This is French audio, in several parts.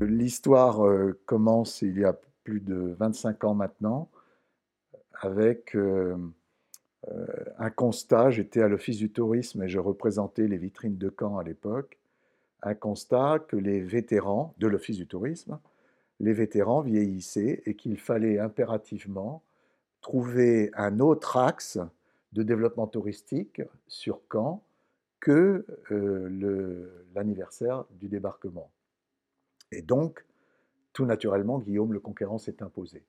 L'histoire euh, commence il y a plus de 25 ans maintenant avec euh, euh, un constat. J'étais à l'Office du tourisme et je représentais les vitrines de Caen à l'époque. Un constat que les vétérans de l'Office du tourisme, les vétérans vieillissaient et qu'il fallait impérativement trouver un autre axe de développement touristique sur Caen que l'anniversaire du débarquement. Et donc, tout naturellement, Guillaume le Conquérant s'est imposé.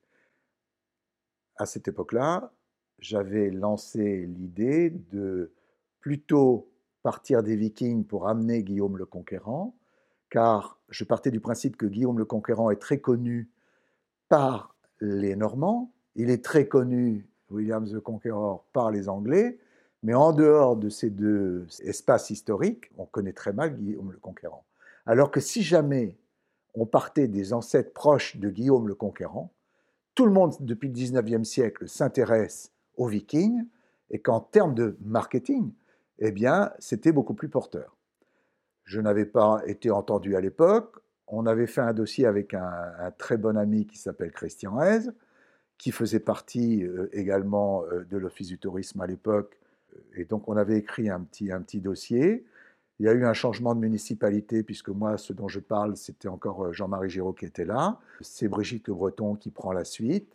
À cette époque-là, j'avais lancé l'idée de plutôt partir des Vikings pour amener Guillaume le Conquérant, car je partais du principe que Guillaume le Conquérant est très connu par les Normands, il est très connu, William the Conqueror, par les Anglais, mais en dehors de ces deux espaces historiques, on connaît très mal Guillaume le Conquérant. Alors que si jamais on partait des ancêtres proches de Guillaume le Conquérant. Tout le monde, depuis le 19e siècle, s'intéresse aux Vikings, et qu'en termes de marketing, eh bien, c'était beaucoup plus porteur. Je n'avais pas été entendu à l'époque. On avait fait un dossier avec un, très bon ami qui s'appelle Christian Hez, qui faisait partie euh, également euh, de l'Office du tourisme à l'époque. Et donc, on avait écrit un petit, un petit dossier. Il y a eu un changement de municipalité, puisque moi, ce dont je parle, c'était encore euh, Jean-Marie Giraud qui était là. C'est Brigitte Le Breton qui prend la suite.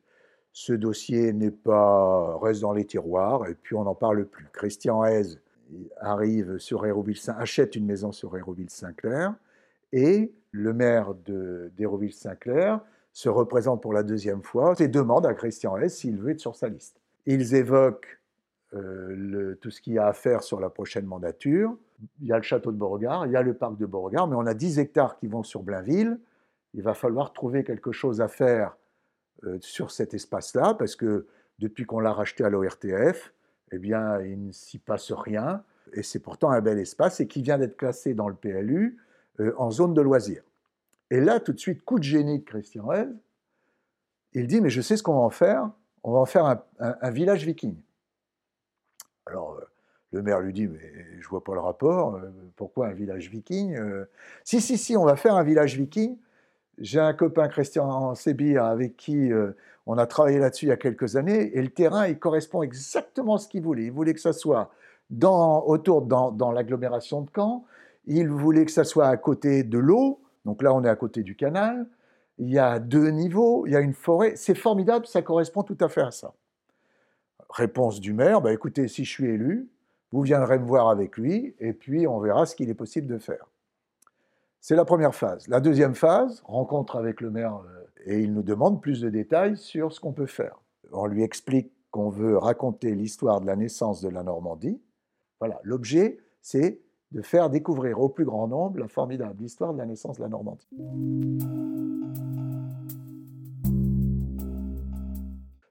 Ce dossier n'est pas reste dans les tiroirs, et puis on n'en parle plus. Christian Hez arrive sur Hérouville, achète une maison sur Hérouville-Saint-Clair, et le maire d'Hérouville-Saint-Clair se représente pour la deuxième fois et demande à Christian Hez s'il veut être sur sa liste. Ils évoquent euh, tout ce qu'il y a à faire sur la prochaine mandature. Il y a le château de Beauregard, il y a le parc de Beauregard, mais on a 10 hectares qui vont sur Blainville. Il va falloir trouver quelque chose à faire euh, sur cet espace-là, parce que depuis qu'on l'a racheté à l'ORTF, eh bien, il ne s'y passe rien. Et c'est pourtant un bel espace et qui vient d'être classé dans le PLU euh, en zone de loisirs. Et là, tout de suite, coup de génie de Christian Rez, il dit, mais je sais ce qu'on va en faire, on va en faire un village viking. Alors, euh, le maire lui dit, mais je vois pas le rapport, euh, pourquoi un village viking euh? Si, si, si, on va faire un village viking. J'ai un copain, Christian Sébir, avec qui on a travaillé là-dessus il y a quelques années, et le terrain, il correspond exactement à ce qu'il voulait. Il voulait que ça soit dans, autour, dans, dans l'agglomération de Caen, il voulait que ça soit à côté de l'eau, donc là on est à côté du canal, il y a deux niveaux, il y a une forêt, c'est formidable, ça correspond tout à fait à ça. Réponse du maire, bah, écoutez, si je suis élu, vous viendrez me voir avec lui, et puis on verra ce qu'il est possible de faire. C'est la première phase. La deuxième phase, rencontre avec le maire, euh, et il nous demande plus de détails sur ce qu'on peut faire. On lui explique qu'on veut raconter l'histoire de la naissance de la Normandie. Voilà, l'objet, c'est de faire découvrir au plus grand nombre la formidable histoire de la naissance de la Normandie.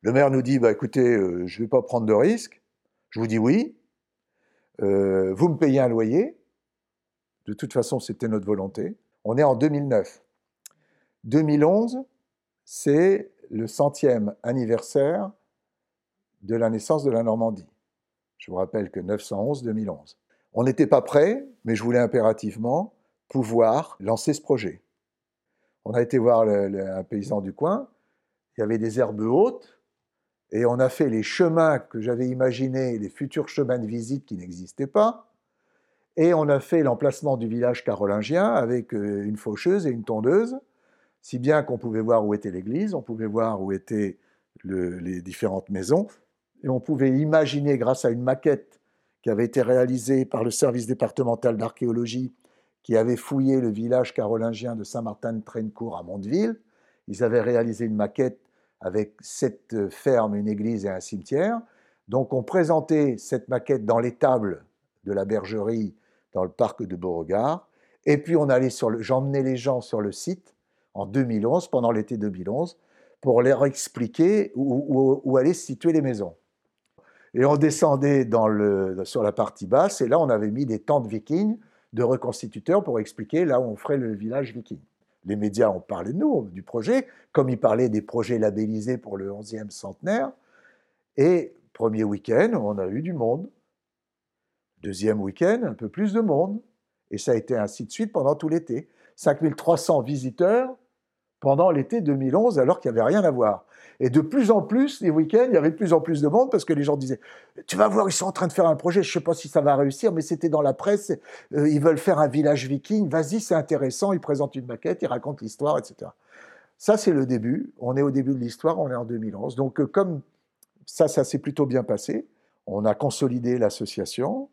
Le maire nous dit, bah, écoutez, euh, je ne vais pas prendre de risques. Je vous dis oui. Euh, vous me payez un loyer. De toute façon, c'était notre volonté. On est en 2009. 2011, c'est le centième anniversaire de la naissance de la Normandie. Je vous rappelle que 911-2011. On n'était pas prêt, mais je voulais impérativement pouvoir lancer ce projet. On a été voir un paysan du coin. Il y avait des herbes hautes et on a fait les chemins que j'avais imaginés, les futurs chemins de visite qui n'existaient pas. Et on a fait l'emplacement du village carolingien avec euh, une faucheuse et une tondeuse, si bien qu'on pouvait voir où était l'église, on pouvait voir où étaient les différentes maisons, et on pouvait imaginer, grâce à une maquette qui avait été réalisée par le service départemental d'archéologie, qui avait fouillé le village carolingien de Saint-Martin-de-Trencourt à Mondeville, ils avaient réalisé une maquette avec cette ferme, une église et un cimetière. Donc on présentait cette maquette dans l'étable de la bergerie dans le parc de Beauregard. Et puis on allait sur le, j'emmenais les gens sur le site en 2011, pendant l'été 2011, pour leur expliquer où, où, allaient se situer les maisons. Et on descendait dans le, sur la partie basse, et là on avait mis des tentes vikings de reconstituteurs pour expliquer là où on ferait le village viking les médias ont parlé de nous, du projet, comme ils parlaient des projets labellisés pour le 11e centenaire. Et premier week-end, on a eu du monde. Deuxième week-end, un peu plus de monde. Et ça a été ainsi de suite pendant tout l'été. 5300 visiteurs pendant l'été 2011, alors qu'il n'y avait rien à voir. Et de plus en plus, les week-ends, il y avait de plus en plus de monde parce que les gens disaient Tu vas voir, ils sont en train de faire un projet, je ne sais pas si ça va réussir, mais c'était dans la presse, euh, ils veulent faire un village viking, vas-y, c'est intéressant, ils présentent une maquette, ils racontent l'histoire, etc. Ça, c'est le début. On est au début de l'histoire, on est en 2011. Donc, euh, comme ça, ça s'est plutôt bien passé, on a consolidé l'association.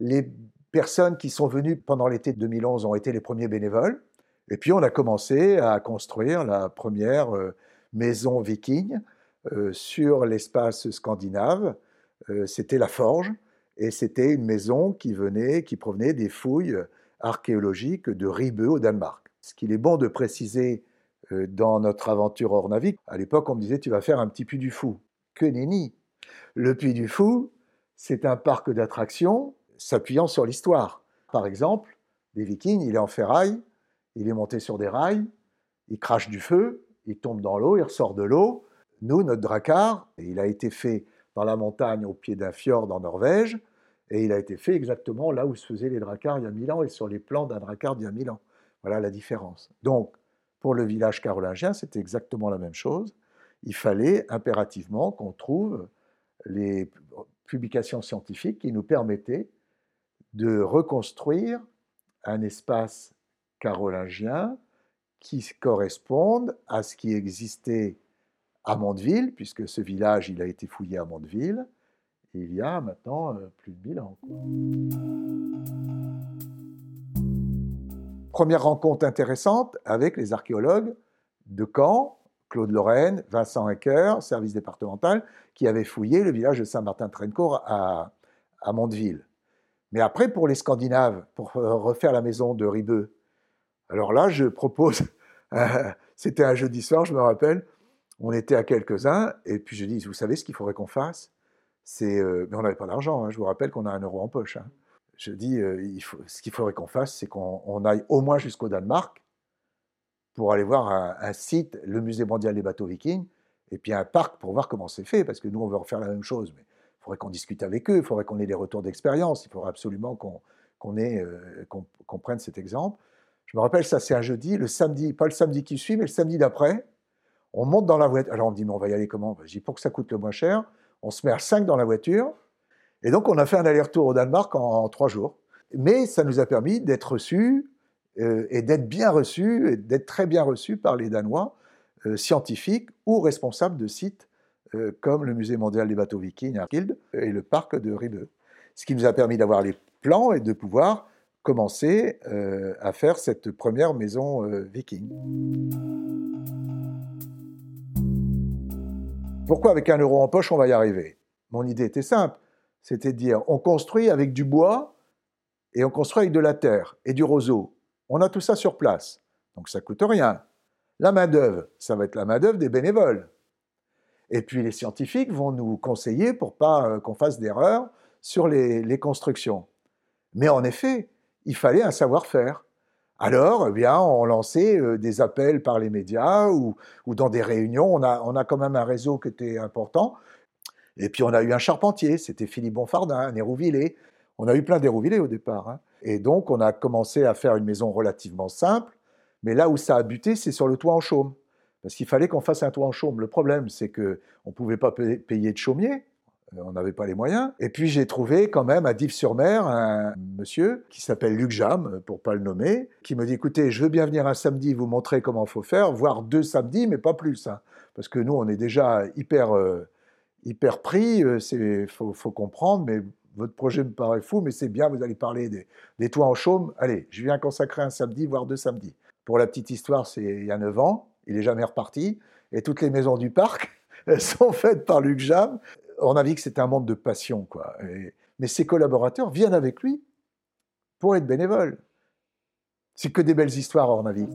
Les personnes qui sont venues pendant l'été 2011 ont été les premiers bénévoles. Et puis on a commencé à construire la première euh, maison viking euh, sur l'espace scandinave. Euh, c'était la Forge et c'était une maison qui venait, qui provenait des fouilles archéologiques de Ribeux au Danemark. Ce qu'il est bon de préciser dans notre aventure Ornavik, à l'époque on me disait tu vas faire un petit puits du Fou. Que nenni Le puits du Fou, c'est un parc d'attractions s'appuyant sur l'histoire. Par exemple, les Vikings, il est en ferraille, il est monté sur des rails, il crache du feu, il tombe dans l'eau, il ressort de l'eau. Nous, notre dracar, il a été fait dans la montagne au pied d'un fjord en Norvège, et il a été fait exactement là où se faisaient les dracars il y a mille ans et sur les plans d'un dracar d'il y a mille ans. Voilà la différence. Donc, pour le village carolingien, c'était exactement la même chose. Il fallait impérativement qu'on trouve les publications scientifiques qui nous permettaient de reconstruire un espace carolingien qui corresponde à ce qui existait à Mondeville, puisque ce village il a été fouillé à Mondeville, il y a maintenant euh, plus de 1000 ans. Première rencontre intéressante avec les archéologues de Caen, Claude Lorraine, Vincent Ecker, service départemental, qui avaient fouillé le village de Saint-Martin-Trencourt à, à Mondeville. Mais après, pour les Scandinaves, pour euh, refaire la maison de Ribeux, alors là, je propose, c'était un jeudi soir, je me rappelle, on était à quelques-uns, et puis je dis, vous savez ce qu'il faudrait qu'on fasse? Euh, mais on n'avait pas d'argent, hein, je vous rappelle qu'on a un euro en poche. Hein. Je dis, euh, ce qu'il faudrait qu'on fasse, c'est qu'on aille au moins jusqu'au Danemark pour aller voir un, site, le musée mondial des bateaux vikings, et puis un parc pour voir comment c'est fait, parce que nous, on veut refaire la même chose. Mais il faudrait qu'on discute avec eux, il faudrait qu'on ait des retours d'expérience, il faudrait absolument qu'on qu'on prenne cet exemple. Je me rappelle, ça c'est un jeudi, le samedi, pas le samedi qui suit, mais le samedi d'après, on monte dans la voiture. Alors on me dit, mais on va y aller comment? Je dis, pour que ça coûte le moins cher, on se met à 5 dans la voiture. Et donc on a fait un aller-retour au Danemark en, trois jours. Mais ça nous a permis d'être reçus euh, et d'être bien reçus, et d'être très bien reçus par les Danois, euh, scientifiques ou responsables de sites euh, comme le Musée mondial des bateaux vikings à et le parc de Ribeux. Ce qui nous a permis d'avoir les plans et de pouvoir commencer euh, à faire cette première maison euh, viking. Pourquoi avec un euro en poche on va y arriver? Mon idée était simple, c'était de dire on construit avec du bois et on construit avec de la terre et du roseau. On a tout ça sur place, donc ça coûte rien. La main d'œuvre, ça va être la main d'œuvre des bénévoles. Et puis les scientifiques vont nous conseiller pour pas euh, qu'on fasse d'erreurs sur les, les constructions. Mais en effet, il fallait un savoir-faire. Alors, eh bien, on lançait euh, des appels par les médias ou, dans des réunions. On a, on a quand même un réseau qui était important. Et puis, on a eu un charpentier, c'était Philippe Bonfardin, un Hérouvillé. On a eu plein d'Hérouvillés au départ. Hein. Et donc, on a commencé à faire une maison relativement simple. Mais là où ça a buté, c'est sur le toit en chaume. Parce qu'il fallait qu'on fasse un toit en chaume. Le problème, c'est qu'on ne pouvait pas payer de chaumier. Euh, on n'avait pas les moyens. Et puis j'ai trouvé quand même à Dives-sur-Mer un monsieur qui s'appelle Luc Jam, pour pas le nommer, qui me dit écoutez, je veux bien venir un samedi vous montrer comment il faut faire, voire deux samedis, mais pas plus, hein. parce que nous on est déjà hyper euh, hyper pris. Il euh, faut, faut, comprendre, mais votre projet me paraît fou, mais c'est bien, vous allez parler des, toits en chaume. Allez, je viens consacrer un samedi, voire deux samedis. Pour la petite histoire, c'est il y a 9 ans, il est jamais reparti, et toutes les maisons du parc sont faites par Luc Jam on a vu que c'était un monde de passion, quoi. mais ses collaborateurs viennent avec lui pour être bénévoles. C'est que des belles histoires, Ornavi.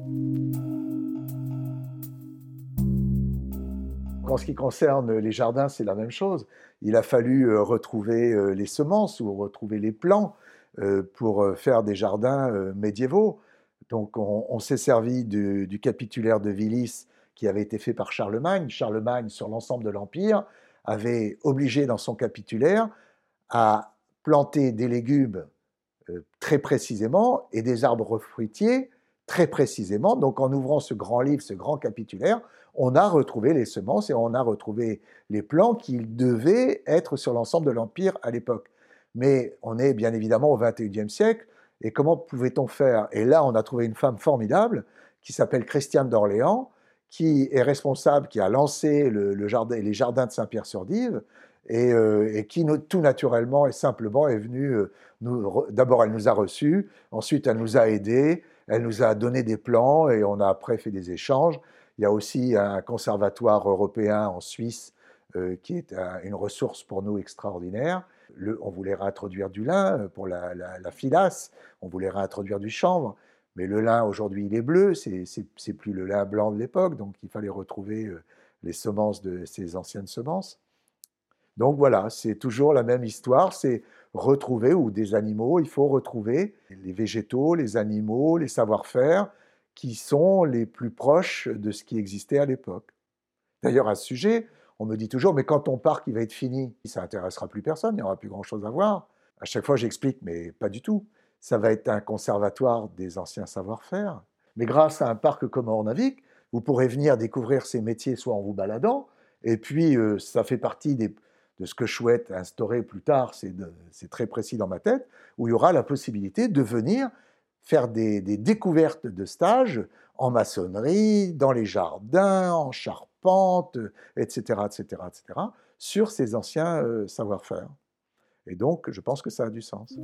En ce qui concerne les jardins, c'est la même chose. Il a fallu euh, retrouver euh, les semences ou retrouver les plants euh, pour faire des jardins médiévaux. Donc on, s'est servi du, du, capitulaire de Villis qui avait été fait par Charlemagne. Charlemagne, sur l'ensemble de l'Empire, avait obligé dans son capitulaire à planter des légumes euh, très précisément et des arbres fruitiers très précisément. Donc en ouvrant ce grand livre, ce grand capitulaire, on a retrouvé les semences et on a retrouvé les plants qui devaient être sur l'ensemble de l'Empire à l'époque. Mais on est bien évidemment au XXIe siècle, et comment pouvait-on faire? Et là, on a trouvé une femme formidable qui s'appelle Christiane d'Orléans, qui est responsable, qui a lancé les jardins de Saint-Pierre-sur-Dive, et, euh, qui tout naturellement et simplement est venue, euh, d'abord elle nous a reçus, ensuite elle nous a aidés, elle nous a donné des plans et on a après fait des échanges. Il y a aussi un conservatoire européen en Suisse euh, qui est une ressource pour nous extraordinaire. on voulait réintroduire du lin pour la, la, filasse, on voulait réintroduire du chanvre. Mais le lin, aujourd'hui, il est bleu, c'est plus le lin blanc de l'époque, donc il fallait retrouver euh, les semences de ces anciennes semences. Donc voilà, c'est toujours la même histoire, c'est retrouver, ou des animaux, il faut retrouver les végétaux, les animaux, les savoir-faire qui sont les plus proches de ce qui existait à l'époque. D'ailleurs, à ce sujet, on me dit toujours, mais quand ton parc il va être fini, ça intéressera plus personne, il n'y aura plus grand-chose à voir. À chaque fois, j'explique, mais pas du tout ça va être un conservatoire des anciens savoir-faire. Mais grâce à un parc comme Ornavik, vous pourrez venir découvrir ces métiers soit en vous baladant, et puis euh, ça fait partie de ce que je souhaite instaurer plus tard, c'est très précis dans ma tête, où il y aura la possibilité de venir faire des, découvertes de stages en maçonnerie, dans les jardins, en charpente, etc., etc., etc., sur ces anciens euh, savoir-faire. Et donc, je pense que ça a du sens.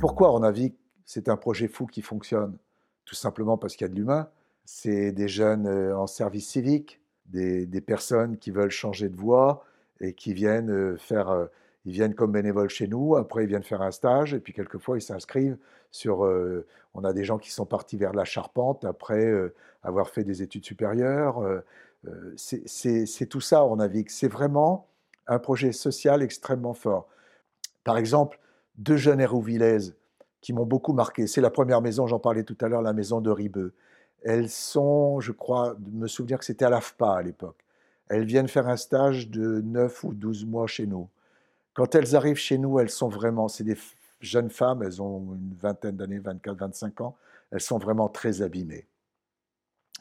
Pourquoi on a vu que c'est un projet fou qui fonctionne? Tout simplement parce qu'il y a de l'humain. C'est des jeunes euh, en service civique, des, personnes qui veulent changer de voie et qui viennent euh, faire. Euh, ils viennent comme bénévoles chez nous, après ils viennent faire un stage, et puis quelquefois ils s'inscrivent sur... on a des gens qui sont partis vers la charpente après avoir fait des études supérieures. C'est tout ça, que c'est vraiment un projet social extrêmement fort. Par exemple, deux jeunes Hérouvillaises qui m'ont beaucoup marqué. C'est la première maison, j'en parlais tout à l'heure, la maison de Ribeux. Elles sont, je crois, me souvenir que c'était à l'AFPA à l'époque. Elles viennent faire un stage de 9 ou 12 mois chez nous. Quand elles arrivent chez nous, elles sont vraiment, c'est des jeunes femmes, elles ont une vingtaine d'années, 24, 25 ans, elles sont vraiment très abîmées.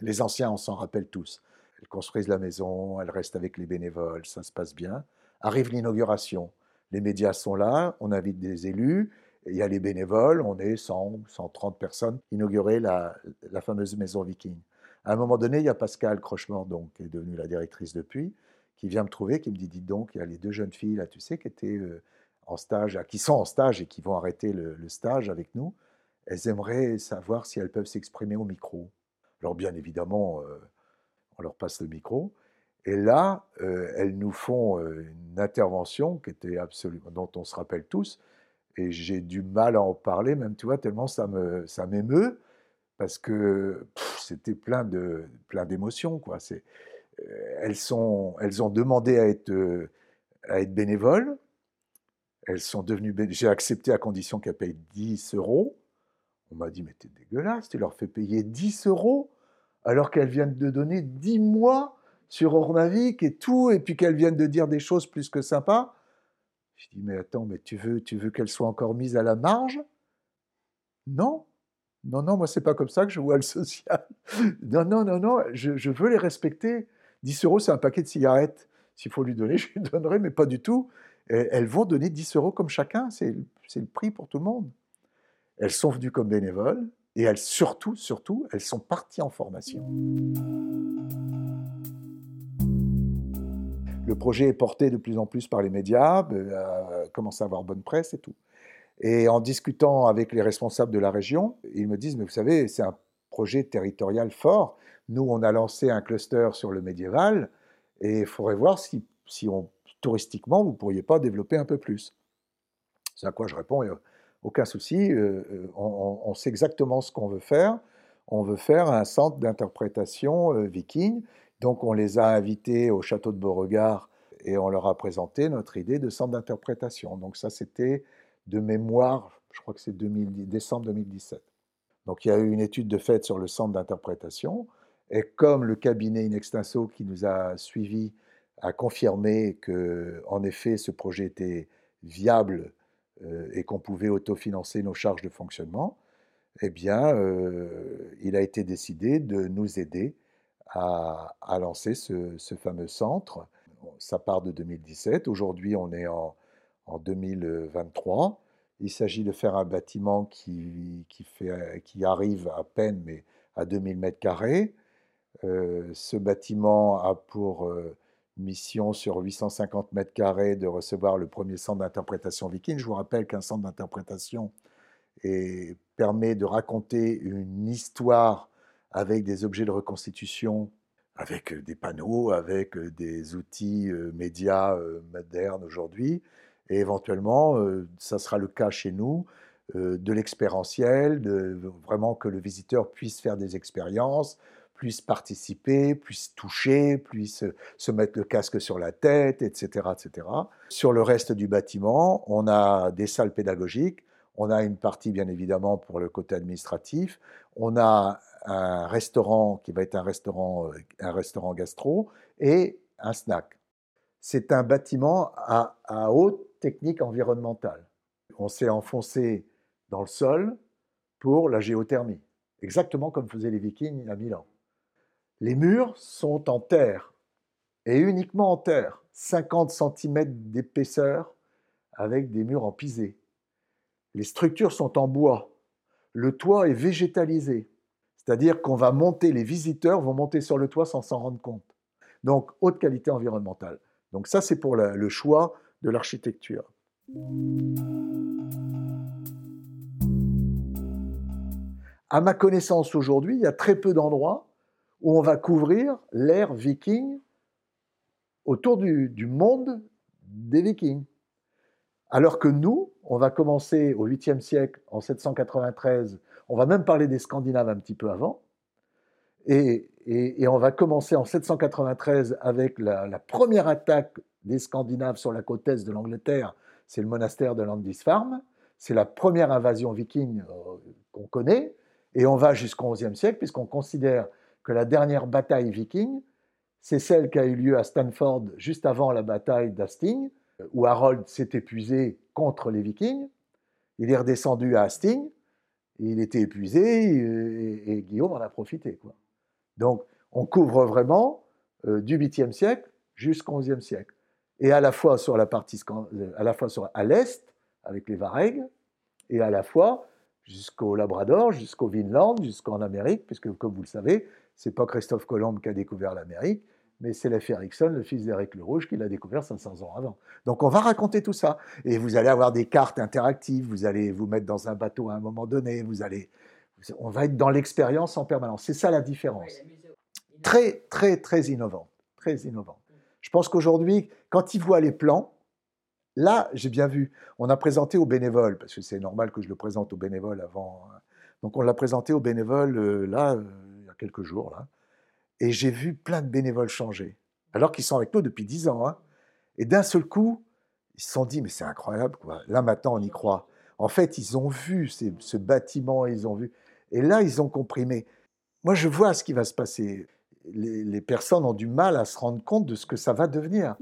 Les anciens, on s'en rappelle tous. Elles construisent la maison, elles restent avec les bénévoles, ça se passe bien. Arrive l'inauguration les médias sont là, on invite des élus, il y a les bénévoles, on est 100, 130 personnes, inaugurer la, fameuse maison viking. À un moment donné, il y a Pascal Crochemort, donc, qui est devenue la directrice depuis, qui vient me trouver, qui me dit, dites donc, il y a les deux jeunes filles, là, tu sais, qui étaient euh, en stage, qui sont en stage et qui vont arrêter le, stage avec nous, elles aimeraient savoir si elles peuvent s'exprimer au micro. Alors bien évidemment, euh, on leur passe le micro, et là, euh, elles nous font euh, une intervention qui était absolument, dont on se rappelle tous. Et j'ai du mal à en parler, même, tu vois, tellement ça me, ça m'émeut, parce que c'était plein de, plein d'émotions, quoi. Euh, elles elles ont demandé à être, à être bénévoles. Elles sont devenues, j'ai accepté à condition qu'elles payent 10 euros. On m'a dit, mais t'es dégueulasse, tu leur fais payer 10 euros alors qu'elles viennent de donner 10 mois sur Ornavik et tout, et puis qu'elles viennent de dire des choses plus que sympas. Je dis, mais attends, mais tu veux, tu veux qu'elles soient encore mises à la marge? Non, non, non, moi c'est pas comme ça que je vois le social. Non, non, non, non, je, veux les respecter. 10 euros, c'est un paquet de cigarettes. S'il faut lui donner, je lui donnerai, mais pas du tout. elles vont donner 10 euros comme chacun, c'est le prix pour tout le monde. Elles sont venues comme bénévoles et elles, surtout, surtout, elles sont parties en formation. Le projet est porté de plus en plus par les médias, euh, commence à avoir bonne presse et tout. Et en discutant avec les responsables de la région, ils me disent, mais vous savez, c'est un projet territorial fort. Nous, on a lancé un cluster sur le médiéval, et il faudrait voir si, si touristiquement, vous ne pourriez pas développer un peu plus. C'est à quoi je réponds, aucun souci, euh, euh, on, sait exactement ce qu'on veut faire. On veut faire un centre d'interprétation euh, viking donc on les a invités au château de Beauregard et on leur a présenté notre idée de centre d'interprétation. Donc ça c'était de mémoire, je crois que c'est décembre 2017. Donc il y a eu une étude de fait sur le centre d'interprétation et comme le cabinet Inextinso qui nous a suivis a confirmé que, en effet, ce projet était viable et qu'on pouvait autofinancer nos charges de fonctionnement, eh bien, euh, il a été décidé de nous aider à, lancer ce, fameux centre. Ça part de 2017. Aujourd'hui, on est en, 2023. Il s'agit de faire un bâtiment qui, arrive à peine, mais à 2000 mètres carrés. Euh, ce bâtiment a pour mission sur 850 mètres carrés de recevoir le premier centre d'interprétation viking. Je vous rappelle qu'un centre d'interprétation permet de raconter une histoire avec des objets de reconstitution, avec des panneaux, avec des outils euh, médias euh, modernes aujourd'hui. Et éventuellement, euh, ça sera le cas chez nous, de l'expérientiel, vraiment que le visiteur puisse faire des expériences, puisse participer, puisse toucher, puisse se mettre le casque sur la tête, etc., etc. Sur le reste du bâtiment, on a des salles pédagogiques, on a une partie bien évidemment pour le côté administratif, on a un restaurant qui va être un restaurant, euh, un restaurant gastro et un snack. C'est un bâtiment à, à haute technique environnementale. On s'est enfoncé dans le sol pour la géothermie, exactement comme faisaient les Vikings à Milan. Les murs sont en terre, et uniquement en terre, 50 cm d'épaisseur avec des murs en pisé. Les structures sont en bois. Le toit est végétalisé, c'est-à-dire qu'on va monter, les visiteurs vont monter sur le toit sans s'en rendre compte. Donc, haute qualité environnementale. Donc ça, c'est pour le choix de l'architecture. À ma connaissance aujourd'hui, il y a très peu d'endroits où on va couvrir l'ère viking autour du, monde des vikings. Alors que nous, on va commencer au 8e siècle, en 793, on va même parler des Scandinaves un petit peu avant, et, on va commencer en 793 avec la, première attaque des Scandinaves sur la côte est de l'Angleterre, c'est le monastère de Landisfarne, c'est la première invasion viking euh, qu'on connaît, et on va jusqu'au 11e siècle, puisqu'on considère que la dernière bataille viking, c'est celle qui a eu lieu à Stanford juste avant la bataille d'Hastings, où Harold s'est épuisé contre les vikings. Il est redescendu à Hastings, il était épuisé et, Guillaume en a profité. Donc on couvre vraiment euh, du 8e siècle jusqu'au 11e siècle. Et à la fois sur la partie, euh, à à l'est, avec les Varegs, et à la fois jusqu'au Labrador, jusqu'au Vinland, jusqu'en Amérique, puisque comme vous le savez, c'est pas Christophe Colomb qui a découvert l'Amérique, mais c'est Leif Erikson, le fils d'Éric le Rouge, qui l'a découvert 500 ans avant. Donc on va raconter tout ça. Et vous allez avoir des cartes interactives, vous allez vous mettre dans un bateau à un moment donné, vous allez, on va être dans l'expérience en permanence. C'est ça la différence. Très, très, très innovant. Très innovant. Je pense qu'aujourd'hui, quand ils voient les plans, là, j'ai bien vu, on a présenté aux bénévoles, parce que c'est normal que je le présente aux bénévoles avant. Hein. Donc on l'a présenté aux bénévoles, euh, là, euh, quelques jours, là, et j'ai vu plein de bénévoles changer, alors qu'ils sont avec nous depuis dix ans. Hein. Et d'un seul coup, ils se sont dit, mais c'est incroyable, quoi. Là, maintenant, on y croit. En fait, ils ont vu ce bâtiment, ils ont vu. Et là, ils ont compris. Mais moi, je vois ce qui va se passer. Les personnes ont du mal à se rendre compte de ce que ça va devenir.